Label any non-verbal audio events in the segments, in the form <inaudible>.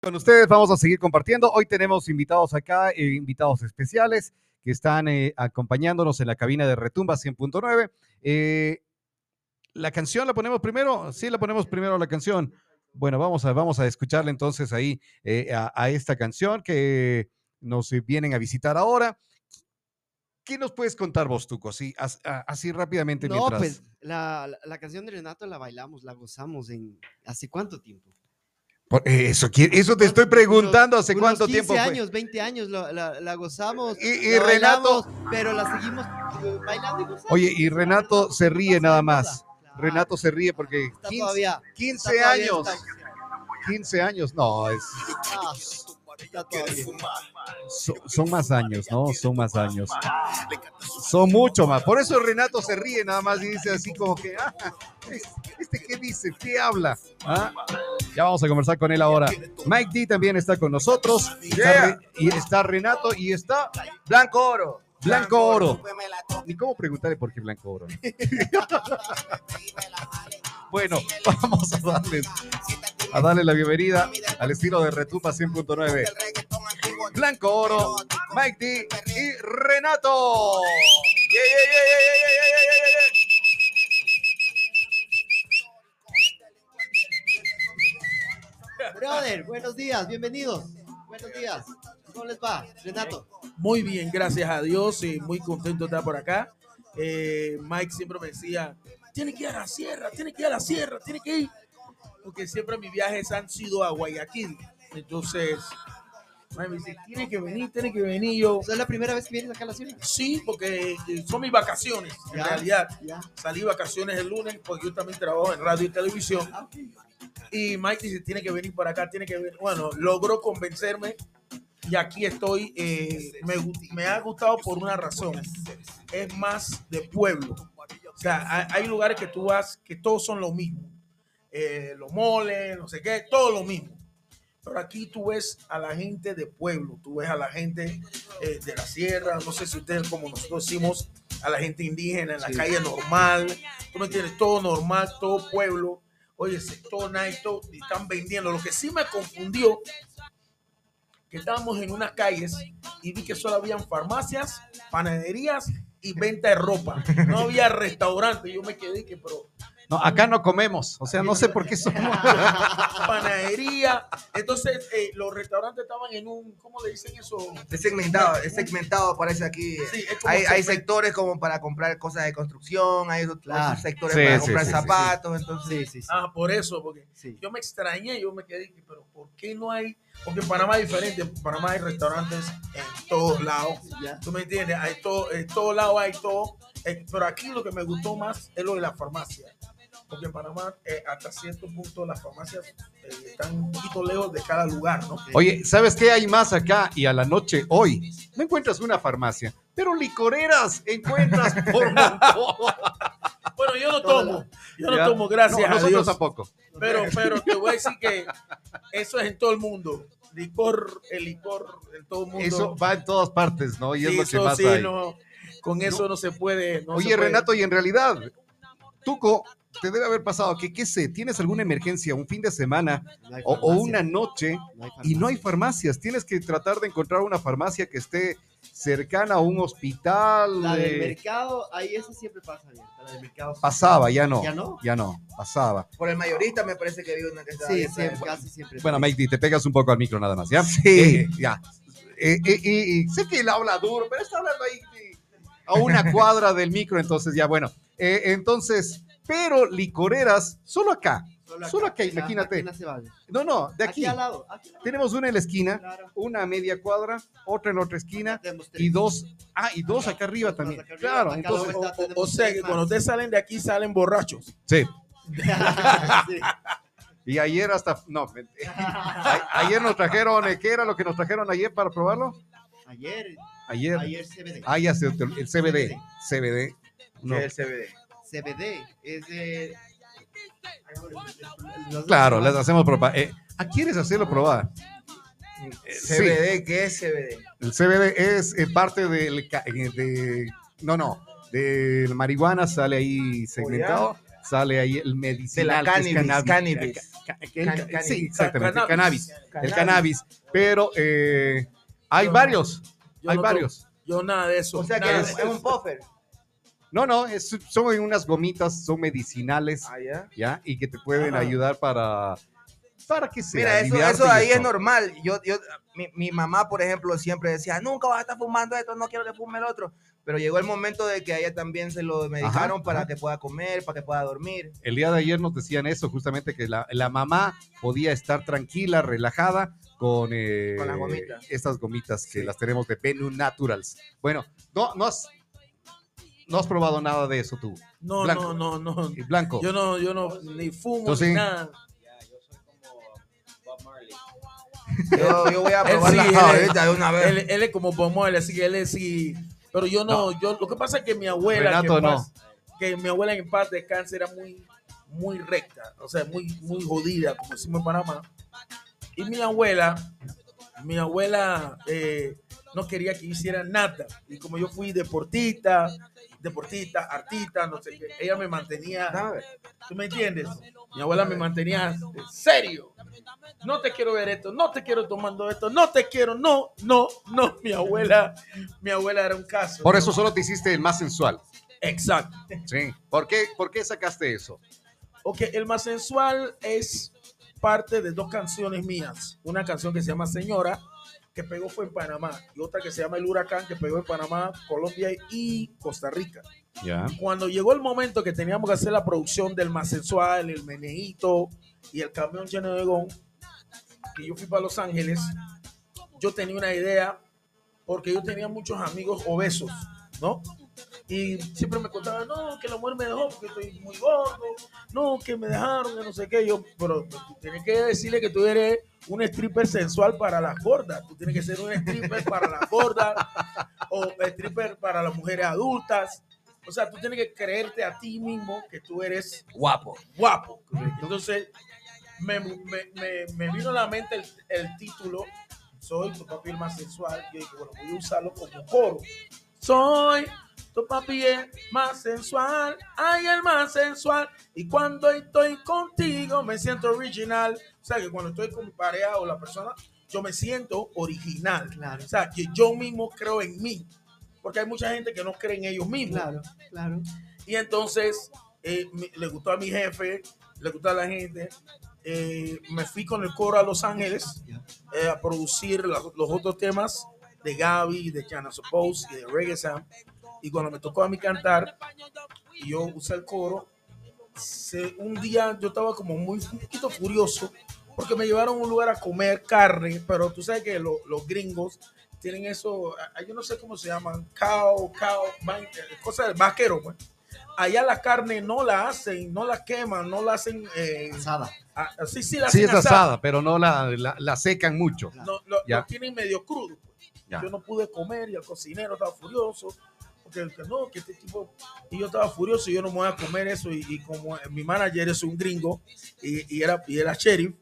Con ustedes vamos a seguir compartiendo. Hoy tenemos invitados acá, eh, invitados especiales que están eh, acompañándonos en la cabina de Retumba 100.9. Eh, la canción la ponemos primero, sí, la ponemos primero la canción. Bueno, vamos a, vamos a escucharle entonces ahí a, a esta canción que nos vienen a visitar ahora. ¿Qué nos puedes contar vos, Tuco? Así, as- a- así rápidamente No, mientras... pues la, la- la canción de Renato la bailamos, la gozamos en ¿hace cuánto tiempo? Eso, eso te estoy preguntando hace unos cuánto 15 tiempo fue. años, 20 años la, la- la gozamos. Y- y la Renato- bailamos, pero la seguimos eh, bailando y gozando. Oye, y Renato se ríe nada más. Claro, Renato se ríe porque está 15, todavía, 15 está todavía años, está- 15 años, no, es, ah, está todavía. so- son más años, ¿no? Son más años. Son mucho más. Por eso Renato se ríe nada más y dice así como que, ah, ¿Este qué dice? ¿Qué habla? ¿Ah? Ya vamos a conversar con él ahora. Mike D también está con nosotros. Y está Renato y está Blanco Oro. Blanco Oro. Ni cómo preguntarle por qué Blanco Oro. <laughs> bueno, <laughs> vamos a darles a darle la bienvenida al estilo de Retupa 100.9. Blanco Oro, Mike D y Renato. Yeah, yeah, Brother, buenos días, bienvenidos. Buenos días. ¿Cómo les va, Renato? Muy bien, gracias a Dios y muy contento de estar por acá. Eh, Mike siempre me decía, tiene que ir a la sierra, tiene que ir a la sierra, tiene que ir. Porque siempre mis viajes han sido a Guayaquil. Entonces, Mike me dice, tiene que venir, tiene que venir. Yo, ¿Es la primera vez que vienes acá a la ciudad? sí, porque eh, son mis vacaciones. En Ya. realidad, Ya. salí vacaciones el lunes porque yo también trabajo en radio y televisión. Ah, ok. Y Mike dice, tiene que venir para acá, tiene que venir. Bueno, logró convencerme y aquí estoy. eh, me, me ha gustado por una razón. Es más de pueblo. O sea, hay, hay lugares que tú vas que todos son lo mismo. Eh, los moles, no sé qué, todo lo mismo. Pero aquí tú ves a la gente de pueblo, tú ves a la gente eh, de la sierra, no sé si ustedes como nosotros decimos, a la gente indígena en la Sí. calle normal, tú me entiendes, todo normal, todo pueblo, oye, sector night, y están vendiendo. Lo que sí me confundió, que estábamos en unas calles y vi que solo habían farmacias, panaderías y venta de ropa. No había restaurante. Yo me quedé que, pero No, acá no comemos, o sea, no sé por qué somos. <laughs> panadería. Entonces, eh, los restaurantes estaban en un, ¿cómo le dicen eso? Es segmentado, es segmentado, parece aquí. Sí, es como Hay, sectores como para comprar cosas de construcción, hay otros Claro. sectores Sí, para sí, comprar sí, sí, sí. zapatos, entonces... Sí, sí, sí. Ah, por eso, porque sí. yo me extrañé, yo me quedé, que, pero ¿por qué no hay? Porque en Panamá es diferente, en Panamá hay restaurantes en todos lados. ¿tú me entiendes? Hay todo, en todos lados hay todo, eh, pero aquí lo que me gustó más es lo de la farmacia, porque en Panamá eh, hasta cierto punto las farmacias eh, están un poquito lejos de cada lugar, ¿no? Oye, ¿sabes qué hay más acá? Y a la noche, hoy, no encuentras una farmacia, pero licoreras encuentras <laughs> por montón. Bueno, yo no tomo, yo no Ya. tomo, gracias No, a nosotros Dios. tampoco. Pero, pero te voy a decir que <laughs> eso es en todo el mundo. Licor, el licor en todo el mundo. Eso va en todas partes, ¿no? Y es Sí, lo que eso más sí, hay. no, con eso no, se puede. no se Oye, puede. Renato, y en realidad, Tuco, te debe haber pasado que, qué sé, tienes alguna emergencia, un fin de semana No o, una noche no y no hay farmacia. farmacias. Tienes que tratar de encontrar una farmacia que esté cercana a un hospital. La del eh, mercado, ahí eso siempre pasa bien. La del mercado. pasaba, ya no. ¿Ya no? Ya no, pasaba. Por el mayorista me parece que vi una que estaba Sí, siempre, casi siempre. Bueno, Mike, te pegas un poco al micro nada más, ¿ya? Sí. Eh, ya. Eh, eh, sé que él habla duro, pero está hablando ahí eh, a una cuadra del micro, entonces ya, bueno. Eh, entonces, pero licoreras, solo acá. solo acá, imagínate. No, no, de aquí. Aquí al lado. Aquí al lado. Tenemos una en la esquina, Claro. una a media cuadra, otra en otra esquina y dos, ah, y dos acá arriba Dos también. acá arriba, Claro, acá entonces. O, o- o sea que cuando ustedes salen de aquí salen borrachos. sí. <laughs> Sí. Y ayer hasta, no, ayer nos trajeron, eh, ¿qué era lo que nos trajeron ayer para probarlo? Ayer, Ayer, ayer CBD. ah, ya sé, el CBD, CBD. No. es el CBD. CBD es de. Claro, les hacemos probar. Eh, ¿A quieres hacerlo probar? Eh, sí, CBD, ¿qué es CBD? el CBD es eh, parte del, eh, de, no, no, de la marihuana sale ahí segmentado. sale ahí el medicinal. que es cannabis, cannabis. Ca- ca- sí, exactamente, Cannabis. cannabis. El cannabis. Pero eh, hay Yo- varios, Yo hay no varios. Yo nada de eso. O sea que es, de es un puffer. No, no, es- son unas gomitas, son medicinales, Ah, ya. ¿ya? Y que te pueden Ajá. ayudar para, para que se Mira, eso, eso ahí es normal. Yo, yo, mi, mi mamá, por ejemplo, siempre decía, nunca vas a estar fumando esto, no quiero que fume el otro. Pero llegó el momento de que a ella también se lo medicaron para ajá. que pueda comer, para que pueda dormir. El día de ayer nos decían eso, justamente que la, la mamá podía estar tranquila, relajada con, eh, Con las gomitas. estas gomitas que las tenemos de Benu Naturals. Bueno, no, no, has, no has probado nada de eso tú, No, Blanco. no, no, no. Blanco. Yo no, yo no, ni fumo Entonces- ni nada. Yo, yo voy a probar sí, la él- ahorita de una vez. Él, él es como Bomoel, así que él es sí. Pero yo no, yo lo que pasa es que mi abuela, Renato, que, en no. paz- que mi abuela en paz descanse era muy, muy recta, o sea, muy, muy jodida, como decimos en Panamá. Y mi abuela, mi abuela eh, no quería que hiciera nada. Y como yo fui deportista, deportista, artista, no sé qué, ella me mantenía. ¿Tú me entiendes? Mi abuela me mantenía serio. No te quiero ver esto, no te quiero tomando esto, no te quiero, no, no, no. Mi abuela, mi abuela era un caso. Por eso solo te hiciste el más sensual. Exacto. Sí. ¿Por qué, ¿Por qué sacaste eso? Ok, el más sensual es parte de dos canciones mías. Una canción que se llama Señora, que pegó fue en Panamá, y otra que se llama El Huracán, que pegó en Panamá, Colombia y Costa Rica. Ya. Cuando llegó el momento que teníamos que hacer la producción del más sensual, el meneíto y el camión lleno de gon, que yo fui para Los Ángeles, yo tenía una idea, porque yo tenía muchos amigos obesos, ¿no? Y siempre me contaban, no, que la mujer me dejó porque estoy muy gordo, no, que me dejaron, que no sé qué. Yo, pero tienes que decirle que tú eres un stripper sensual para las gordas, tú tienes que ser un stripper para las gordas o stripper para las mujeres adultas. O sea, tú tienes que creerte a ti mismo que tú eres Guapo. guapo. Entonces, me, me, me, me vino a la mente el, el título, Soy tu papi el más sensual. Yo dije, bueno, voy a usarlo como coro. Soy tu papi el más sensual, ay, el más sensual. Y cuando estoy contigo me siento original. O sea, que cuando estoy con mi pareja o la persona, yo me siento original. Claro. O sea, que yo mismo creo en mí. Porque hay mucha gente que no cree en ellos mismos. Claro, claro. Y entonces eh, me- le gustó a mi jefe, le gustó a la gente. Eh, me fui con el coro a Los Ángeles eh, a producir los, los otros temas de Gaby, de Chana Suppose y de Reggae Sam. Y cuando me tocó a mí cantar, y yo usé el coro, se- un día yo estaba como muy un poquito furioso porque me llevaron a un lugar a comer carne, pero tú sabes que lo- los gringos tienen eso, yo no sé cómo se llaman, cow, cow, man- cosas de vaquero, pues. Allá la carne no la hacen, no la queman, no la hacen, eh, Asada. ah, sí, sí la Sí, hacen es asada, pero no la, la, la secan mucho. no, lo, lo tienen medio crudo. pues. Yo no pude comer y el cocinero estaba furioso. Porque que no, que este tipo. Y yo estaba furioso y yo no me voy a comer eso. Y, y como mi manager es un gringo y, y era, y era sheriff,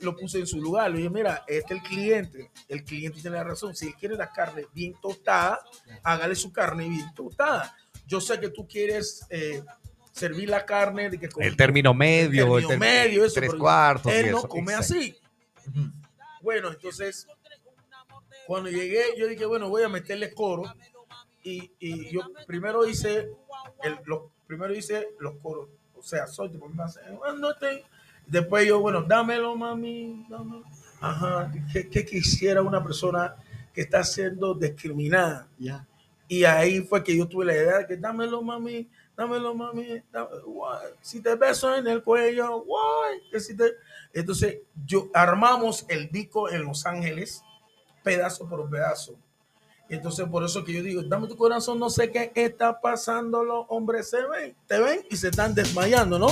lo puse en su lugar. Le dije, mira, este es el cliente. El cliente tiene la razón. Si él quiere la carne bien tostada, hágale su carne bien tostada. Yo sé que tú quieres eh, servir la carne de que con- El término medio, el, término medio, eso, tres cuartos. él no eso, come exacto. así. Bueno, entonces, cuando llegué, yo dije, bueno, voy a meterle coro. Y, y yo primero hice, el, lo, primero hice los coros. O sea, soy Después yo, bueno, dámelo, mami. dámelo. Ajá. ¿Qué, qué quisiera una persona que está siendo discriminada? Ya. Y ahí fue que yo tuve la idea de que dámelo, mami, dámelo, mami. guay, Si te beso en el cuello, guay, que si te... Entonces, yo armamos el disco en Los Ángeles, pedazo por pedazo. Entonces, por eso que yo digo, dame tu corazón, no sé qué está pasando, los hombres se ven, te ven y se están desmayando, ¿no?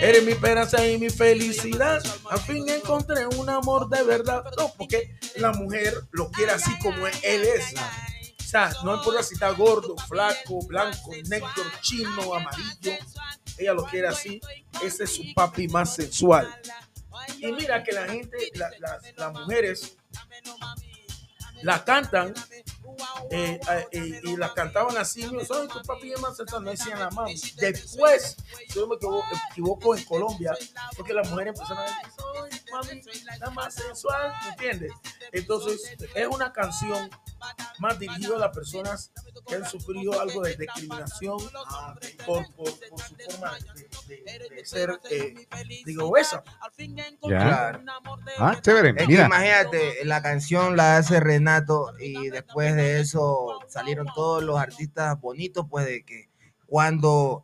Eres mi esperanza y mi felicidad. Al fin encontré un amor de verdad. No, porque la mujer lo quiere así como él es. O sea, no importa si está gordo, flaco, blanco, negro, chino, amarillo. Ella lo quiere así. Ese es su papi más sensual. Y mira que la gente, la- las- las mujeres, la cantan eh, eh, eh, y las cantaban así, yo soy tu papi es más sensual", no decían la mami. Después, si yo me equivoco, equivoco en Colombia, porque las mujeres empezaron a decir, soy mami, la más sensual, ¿me entiendes? Entonces, es una canción más dirigida a las personas que han sufrido algo de discriminación por, por, por su forma de, de- de ser, eh, digo, obesa. Ya. Claro. Ah, chévere. Es que Mira, imagínate, la canción la hace Renato y después de eso salieron todos los artistas bonitos, pues de que cuando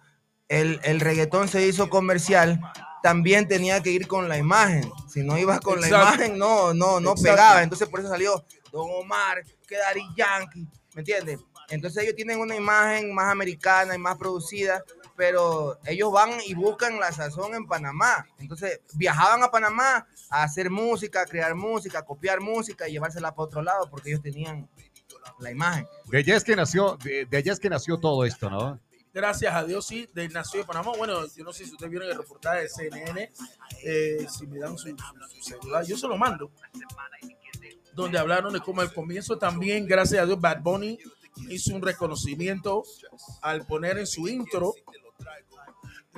el, el reggaetón se hizo comercial, también tenía que ir con la imagen. Si no ibas con la imagen, no, no, no Exacto. pegaba. Entonces por eso salió Don Omar, que Daddy Yankee, ¿me entiendes? Entonces ellos tienen una imagen más americana y más producida, pero ellos van y buscan la sazón en Panamá. Entonces viajaban a Panamá a hacer música, a crear música, a copiar música y llevársela para otro lado porque ellos tenían la imagen. de allá es que nació, de, de allá es que nació todo esto, ¿no? Gracias a Dios, sí, de nació de Panamá. Bueno, yo no sé si ustedes vieron el reportaje de CNN, eh, si me dan su, su celular, yo se lo mando, donde hablaron de cómo al comienzo también, gracias a Dios, Bad Bunny hizo un reconocimiento al poner en su intro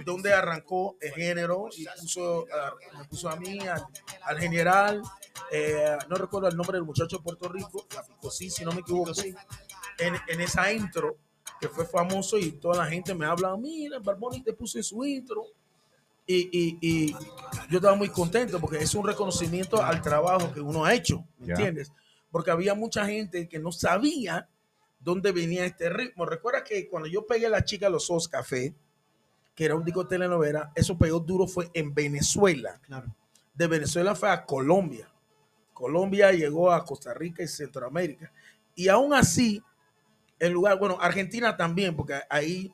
donde arrancó el género y puso, a- me puso a mí, al, al general, eh, no recuerdo el nombre del muchacho de Puerto Rico, sí, si no me equivoco, en, en esa intro que fue famoso y toda la gente me habla, mira, Barboni te puse su intro. Y, y, y yo estaba muy contento porque es un reconocimiento al trabajo que uno ha hecho, ¿me entiendes? Porque había mucha gente que no sabía dónde venía este ritmo. Recuerda que cuando yo pegué La Chica de los Ojos Café, que era un disco de telenovela, eso pegó duro fue en Venezuela. Claro. De Venezuela fue a Colombia. Colombia llegó a Costa Rica y Centroamérica. Y aún así, el lugar, bueno, Argentina también, porque ahí,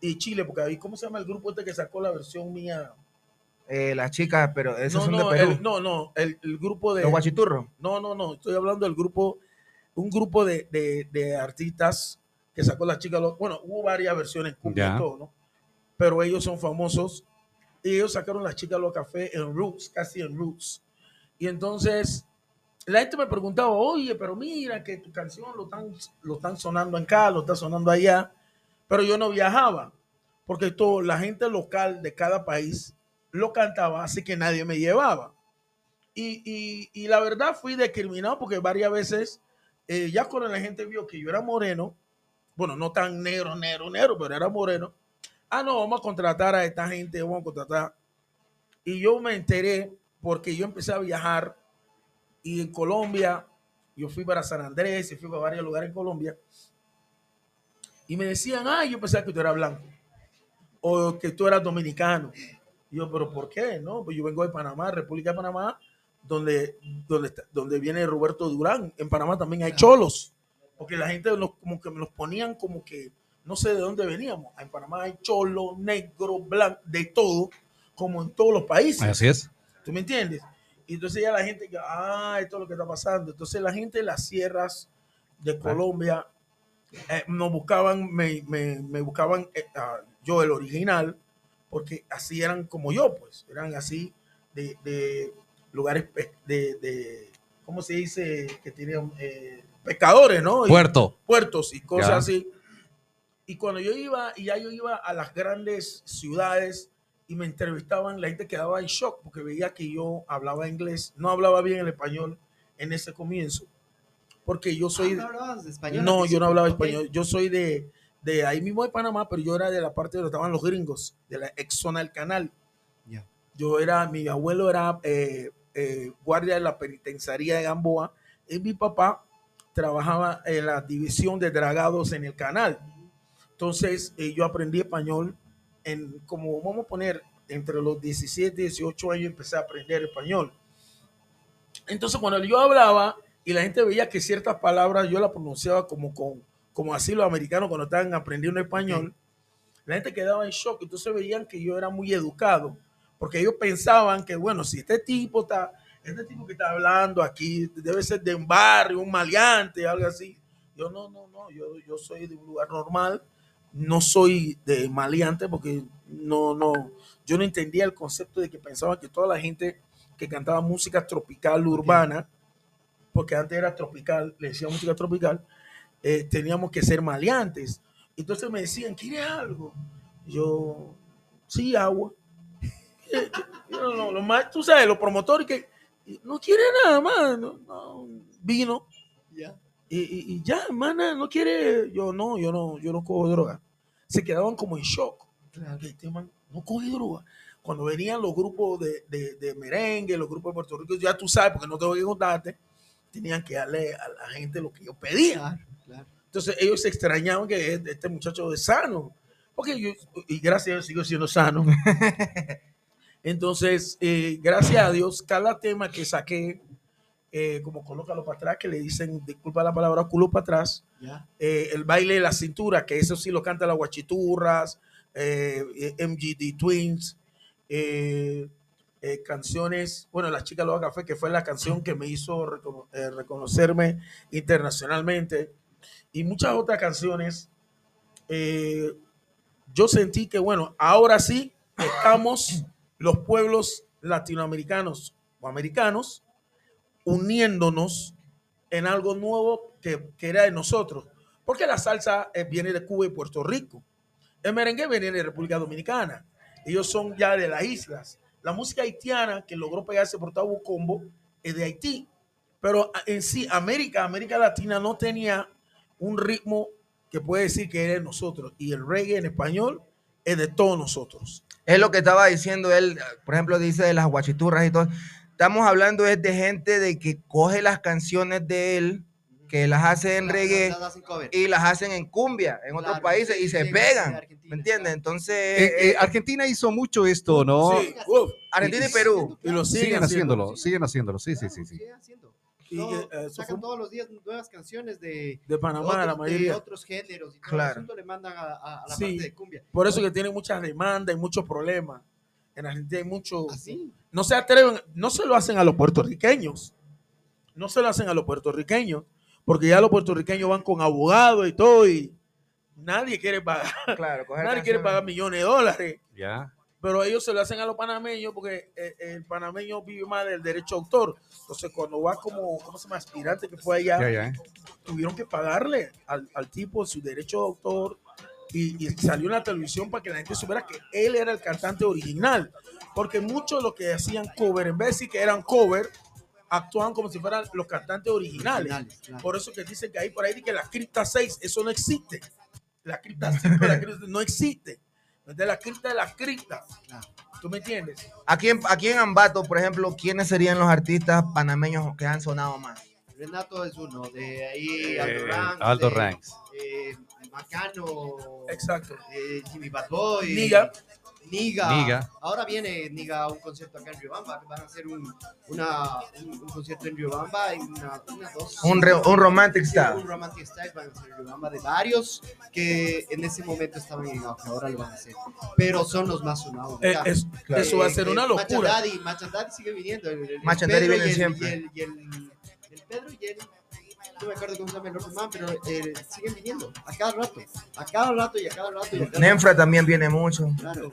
y Chile, porque ahí, ¿cómo se llama el grupo este que sacó la versión mía? Eh, las chicas, pero esos No, son no, de Perú. el, no, no, el, el grupo de... Los guachiturros. No, no, no, estoy hablando del grupo, un grupo de, de, de artistas que sacó la chica, lo- bueno, hubo varias versiones, cumbia Ya. y todo, ¿no? Pero ellos son famosos y ellos sacaron la chica los café en Roots, casi en Roots. Y entonces la gente me preguntaba, oye, pero mira que tu canción lo están, lo están sonando acá, lo está sonando allá, pero yo no viajaba, porque todo, la gente local de cada país lo cantaba, así que nadie me llevaba. Y, y- y la verdad fui discriminado porque varias veces, eh, ya cuando la gente vio que yo era moreno, bueno, no tan negro, negro, negro, pero era moreno, ah, no, vamos a contratar a esta gente, vamos a contratar. Y yo me enteré porque yo empecé a viajar y en Colombia, yo fui para San Andrés y fui para varios lugares en Colombia. Y me decían, ah, yo pensaba que tú eras blanco o que tú eras dominicano. Y yo, pero ¿por qué? No, pues yo vengo de Panamá, República de Panamá, donde, donde, está- donde viene Roberto Durán. En Panamá también hay cholos, porque la gente nos, como que me los ponían como que no sé de dónde veníamos. En Panamá hay cholo, negro, blanco, de todo, como en todos los países. Así es. ¿Tú me entiendes? Y entonces ya la gente, ah, esto es lo que está pasando. Entonces la gente de las sierras de Colombia eh, nos buscaban, me, me- me buscaban eh, ah, yo el original, porque así eran como yo, pues, eran así de, de lugares de, de, ¿cómo se dice? Que tenían eh, pescadores, ¿no? Y- Puerto. puertos y cosas Ya. así. Y cuando yo iba, y ya yo iba a las grandes ciudades y me entrevistaban, la gente quedaba en shock porque veía que yo hablaba inglés, no hablaba bien el español en ese comienzo, porque yo soy, Ah, ¿No hablabas español? no, yo no hablaba español, yo soy de, de ahí mismo de Panamá, pero yo era de la parte donde estaban los gringos, de la ex zona del canal. Ya. Yo era, mi abuelo era eh, eh, guardia de la penitenciaría de Gamboa y mi papá trabajaba en la división de dragados en el canal. Entonces eh, yo aprendí español en, como vamos a poner, entre los 17 y 18 años empecé a aprender español. Entonces cuando yo hablaba y la gente veía que ciertas palabras yo las pronunciaba como con como así los americanos cuando estaban aprendiendo español, la gente quedaba en shock. Entonces veían que yo era muy educado, porque ellos pensaban que, bueno, si este tipo está, este tipo que está hablando aquí debe ser de un barrio, un maleante, algo así. Yo no, no, no, yo, yo soy de un lugar normal, no soy de maleante porque no, no, yo no entendía el concepto de que pensaban que toda la gente que cantaba música tropical urbana, porque antes era tropical, le decía música tropical, eh, teníamos que ser maleantes. Entonces me decían, ¿quieres algo? Yo, sí, agua. <laughs> Eh, no, no, lo más, tú sabes, los promotores que no quiere nada más, no, no, vino. Ya. Y, y- y ya, hermana, no quiere. Yo no, yo no, yo no cojo droga. Se quedaban como en shock. Que Este man no coge droga. Cuando venían los grupos de, de- de merengue, los grupos de Puerto Rico, ya tú sabes, porque no tengo que contarte, tenían que darle a la gente lo que yo pedía. Claro, claro. Entonces ellos se extrañaban que este este muchacho es sano. Porque yo, y gracias a Dios sigo siendo sano. <laughs> Entonces, eh, gracias a Dios, cada tema que saqué, eh, como colócalo para atrás, que le dicen, disculpa la palabra, culo para atrás, eh, el baile de la cintura, que eso sí lo canta las guachiturras, eh, MGD Twins, canciones, bueno, la chica Loba Café, que fue la canción que me hizo recono- reconocerme internacionalmente, y muchas otras canciones. yo sentí que, bueno, ahora sí estamos los pueblos latinoamericanos o americanos uniéndonos en algo nuevo que, que era de nosotros. Porque la salsa eh, viene de Cuba y Puerto Rico. El merengue viene de República Dominicana. Ellos son ya de las islas. La música haitiana que logró pegarse por Tabo Combo es de Haití. Pero a- en sí, América, América Latina no tenía un ritmo que puede decir que era de nosotros. Y el reggae en español es de todos nosotros. Es lo que estaba diciendo él, por ejemplo, dice de las guachiturras y todo. Estamos hablando es de gente de que coge las canciones de él, que las hace en Las- reggae y las hacen en cumbia en otros países sí, y se sí, pegan. de ¿Me entiendes? Entonces, Eh, eh, Argentina hizo mucho esto, ¿no? Sí, uf, Argentina y Perú. y lo siguen, haciéndolo, siguen haciéndolo, sí, sí, Claro, sí, sí. Y, No, eh, sacan fue todos los días nuevas canciones de, de Panamá, otros, la de mayoría. otros géneros y todo Claro. el le mandan a, a- a la Sí. parte de cumbia. Por eso que tienen muchas demandas y muchos problemas. En Argentina hay mucho. Así. No se atreven, no se lo hacen a los puertorriqueños. No se lo hacen a los puertorriqueños. Porque ya los puertorriqueños van con abogados y todo. Y nadie quiere pagar. claro, coger Nadie quiere pagar millones de dólares. Ya. Pero ellos se lo hacen a los panameños porque eh, el panameño vive más del derecho a autor. Entonces, cuando va como, ¿cómo se llama? Aspirante que fue allá, Ya, ya. tuvieron que pagarle al, al tipo su derecho de autor y, y salió en la televisión para que la gente supiera que él era el cantante original. Porque muchos de los que hacían cover, en vez de decir que eran cover, actuaban como si fueran los cantantes originales. Originales, claro. Por eso que dicen que ahí por ahí que la cripta 6, eso no existe. La cripta 5, la cripta no existe. De la cripta de la cripta. Claro. ¿Tú me entiendes? Aquí en, aquí en Ambato, por ejemplo, ¿quiénes serían los artistas panameños que han sonado más? Renato es uno, de ahí Eh, Aldo Ranks. Aldo de, Ranks. eh, Macano. Exacto. eh, Jimmy Bad Boy. Niga. Niga. Niga. Ahora viene Niga a un concierto acá en Riobamba. Van a hacer un, una, un, un concierto en Riobamba y una, una dos. Un, re- un romantic Sí, style. Un romantic style van a hacer en Riobamba de varios que en ese momento estaban en auge, ahora lo van a hacer. Pero son los más sonados. Eh, es- Claro. Eso va a ser Eh, una eh, locura. Machandaddy, Machandaddy sigue viniendo. El, el- el Macha Daddy Pedro viene y el- siempre. Y el, y el- el Pedro y el. No me acuerdo cómo se llama el otro man, pero eh, siguen viniendo a cada rato. A cada rato y a cada rato. Y a cada Nenfra también viene mucho. rato. Claro.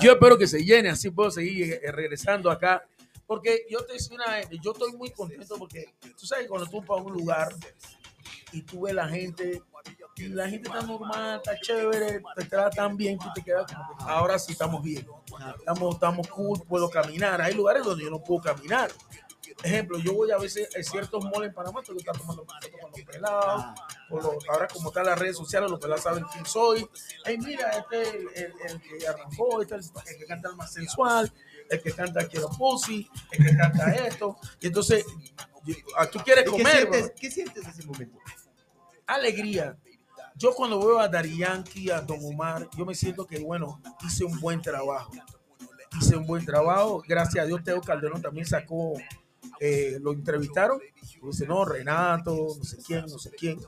Yo espero que se llene, así puedo seguir eh, regresando acá. Porque yo te decía una vez, yo estoy muy contento porque tú sabes cuando tú vas a un lugar y tú ves la gente y la gente está normal, está chévere, te tratan bien, tú te quedas como que ahora sí estamos bien. Estamos, estamos cool, puedo caminar. Hay lugares donde yo no puedo caminar. Ejemplo, yo voy a veces a ciertos malls en Panamá, tengo que estar tomando fotos con los pelados. Ah, ahora como están las redes sociales, los pelados saben quién soy. Ay, mira, este es el, el- el que arrancó, este es el, el que canta el más sensual, el que canta Quiero Pussy, el que canta esto. Y entonces, ah, tú quieres ¿y ¿Qué comer, sientes? ¿Qué sientes en ese momento? alegría. Yo cuando veo a Dari Yankee, a Don Omar, yo me siento que, bueno, hice un buen trabajo. Hice un buen trabajo. Gracias a Dios, Teo Calderón también sacó, eh, lo entrevistaron. Dice, no, Renato, no sé quién, no sé quién.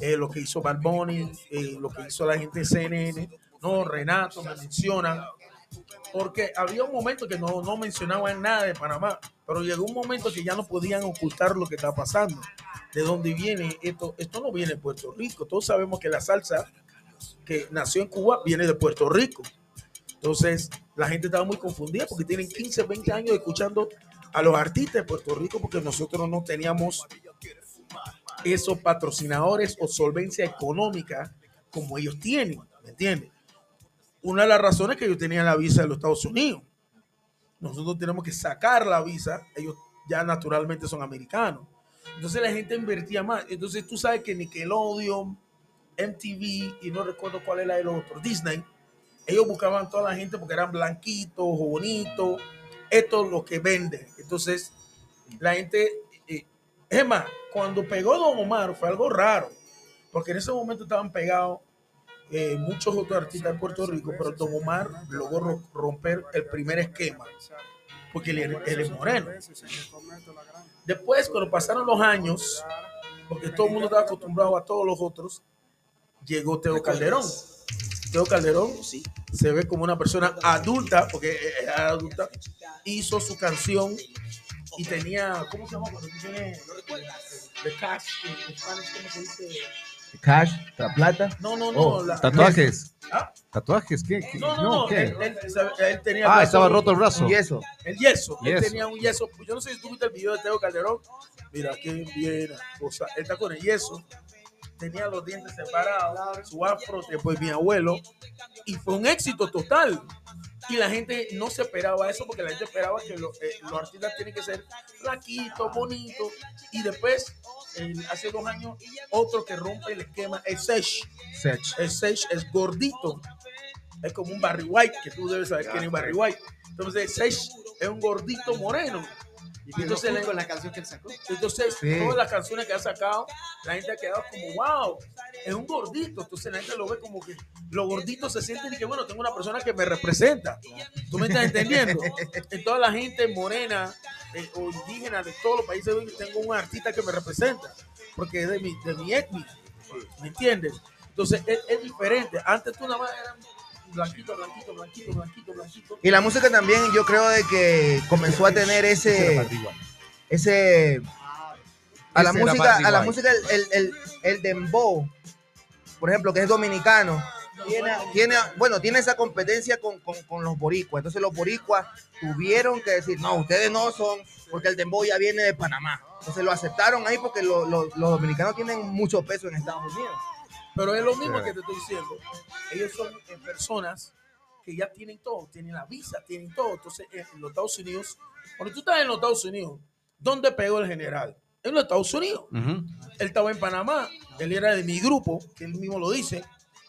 Eh, lo que hizo Bad Bunny, eh, lo que hizo la gente de CNN. No, Renato, me mencionan. Porque había un momento que no, no mencionaban nada de Panamá, pero llegó un momento que ya no podían ocultar lo que está pasando. De dónde viene esto. Esto no viene de Puerto Rico. Todos sabemos que la salsa que nació en Cuba viene de Puerto Rico. Entonces, la gente estaba muy confundida porque tienen 15, 20 años escuchando a los artistas de Puerto Rico porque nosotros no teníamos esos patrocinadores o solvencia económica como ellos tienen, ¿me entiendes? Una de las razones que ellos tenían la visa de los Estados Unidos. Nosotros tenemos que sacar la visa, ellos ya naturalmente son americanos. Entonces la gente invertía más. Entonces tú sabes que Nickelodeon, MTV y no recuerdo cuál era el otro, Disney, ellos buscaban toda la gente porque eran blanquitos, bonitos, esto es lo que vende. Entonces la gente, eh, es más, cuando pegó Don Omar fue algo raro, porque en ese momento estaban pegados eh, muchos otros artistas de Puerto Rico, pero Don Omar logró ro- romper el primer esquema, porque él, él es moreno. Después, cuando pasaron los años, porque todo el mundo estaba acostumbrado a todos los otros, llegó Teo Calderón. Teo Calderón se ve como una persona adulta, porque era adulta, hizo su canción y tenía, ¿cómo se llama? Cuando tú tienes the cash, en Spanish, ¿cómo se dice? Cash, la plata. No, no, no. Oh, la- tatuajes. ¿Ah? ¿Tatuajes? ¿Qué? qué? No, no, no. ¿qué? Él, él- él tenía. Ah, estaba roto el brazo. Y eso. El yeso. Él Yeso. tenía un yeso. Yo no sé si tú viste el video de Teo Calderón. Mira, qué bien. O sea, él está con el yeso. Tenía los dientes separados, su afro, después mi abuelo. Y fue un éxito total. Y la gente no se esperaba eso porque la gente esperaba que lo- eh, los artistas tienen que ser flaquitos, bonitos. Y después, eh, hace dos años, otro que rompe el esquema es Sesh. El Sage es gordito. Es como un Barry White, que tú debes saber quién es Barry White. Entonces, Sage es un gordito moreno. Y Entonces, le- con la canción que él sacó. Entonces, Sí. todas las canciones que ha sacado, la gente ha quedado como, wow, es un gordito. Entonces, la gente lo ve como que los gorditos se sienten y que, bueno, tengo una persona que me representa. ¿Tú me estás entendiendo? <laughs> En toda la gente morena eh, o indígena de todos los países, tengo un artista que me representa, porque es de mi, de mi etnia. ¿Me entiendes? Entonces, es, es diferente. Antes tú nada más eras blanquito, blanquito, blanquito, blanquito, blanquito. Y la música también, yo creo de que comenzó a tener ese, ese a la música, a la música el, el, el, el dembow, por ejemplo, que es dominicano, tiene, tiene, bueno, tiene esa competencia con, con, con los boricuas. Entonces los boricuas tuvieron que decir, no, ustedes no son, porque el dembow ya viene de Panamá. Entonces lo aceptaron ahí porque lo- lo- los dominicanos tienen mucho peso en Estados Unidos. Pero es lo mismo Sí. que te estoy diciendo. Ellos son eh, personas que ya tienen todo, tienen la visa, tienen todo. Entonces, en los Estados Unidos, cuando tú estás en los Estados Unidos, ¿dónde pegó el general? En los Estados Unidos. Ujú. Él estaba en Panamá, él era de mi grupo, que él mismo lo dice,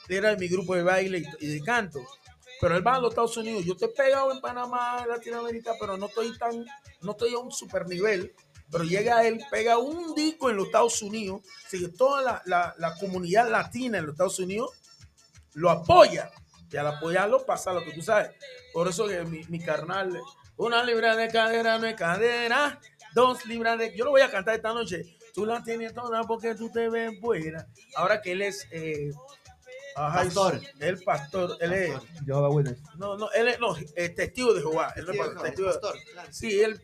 él era de mi grupo de baile y, de canto. Pero él va a los Estados Unidos. Yo te he pegado en Panamá, en Latinoamérica, pero no estoy tan, no estoy a un super nivel. Pero llega él, pega un disco en los Estados Unidos, sigue toda la, la- la comunidad latina en los Estados Unidos lo apoya. Y al apoyarlo pasa lo que tú sabes. Por eso que mi, mi carnal, una libra de cadera no es cadera, dos libras de... Yo lo voy a cantar esta noche. Tú la tienes toda porque tú te ves buena. Ahora que él es... Eh, ajá, Pastor. El pastor. Él es... Pastor. No, no, él es no, testigo de Jehová. Él no es pastor, testigo de- pastor, claro. Sí, él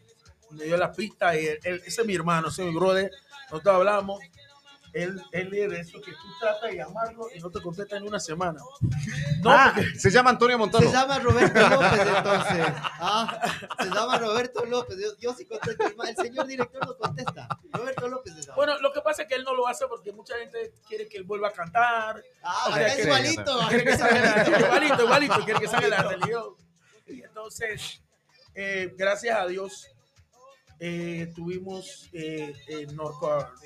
me dio la pista y él, él- ese es mi hermano, ese es mi brother. Nosotros hablamos. Él, él es de eso que tú tratas de llamarlo y no te contesta en una semana. No, Ah, porque- se llama Antonio Montano. Se llama Roberto <laughs> López, entonces. Ah, se llama Roberto López. Yo, yo sí contesto. El señor director no contesta. Roberto López se llama. Bueno, lo que pasa es que él no lo hace porque mucha gente quiere que él vuelva a cantar. ah, o sea, que- <laughs> es igualito. Quiere que acá es salga igualito. igualito, igualito, quiere que salga la religión. Y entonces, eh, gracias a Dios, eh, tuvimos eh, en North,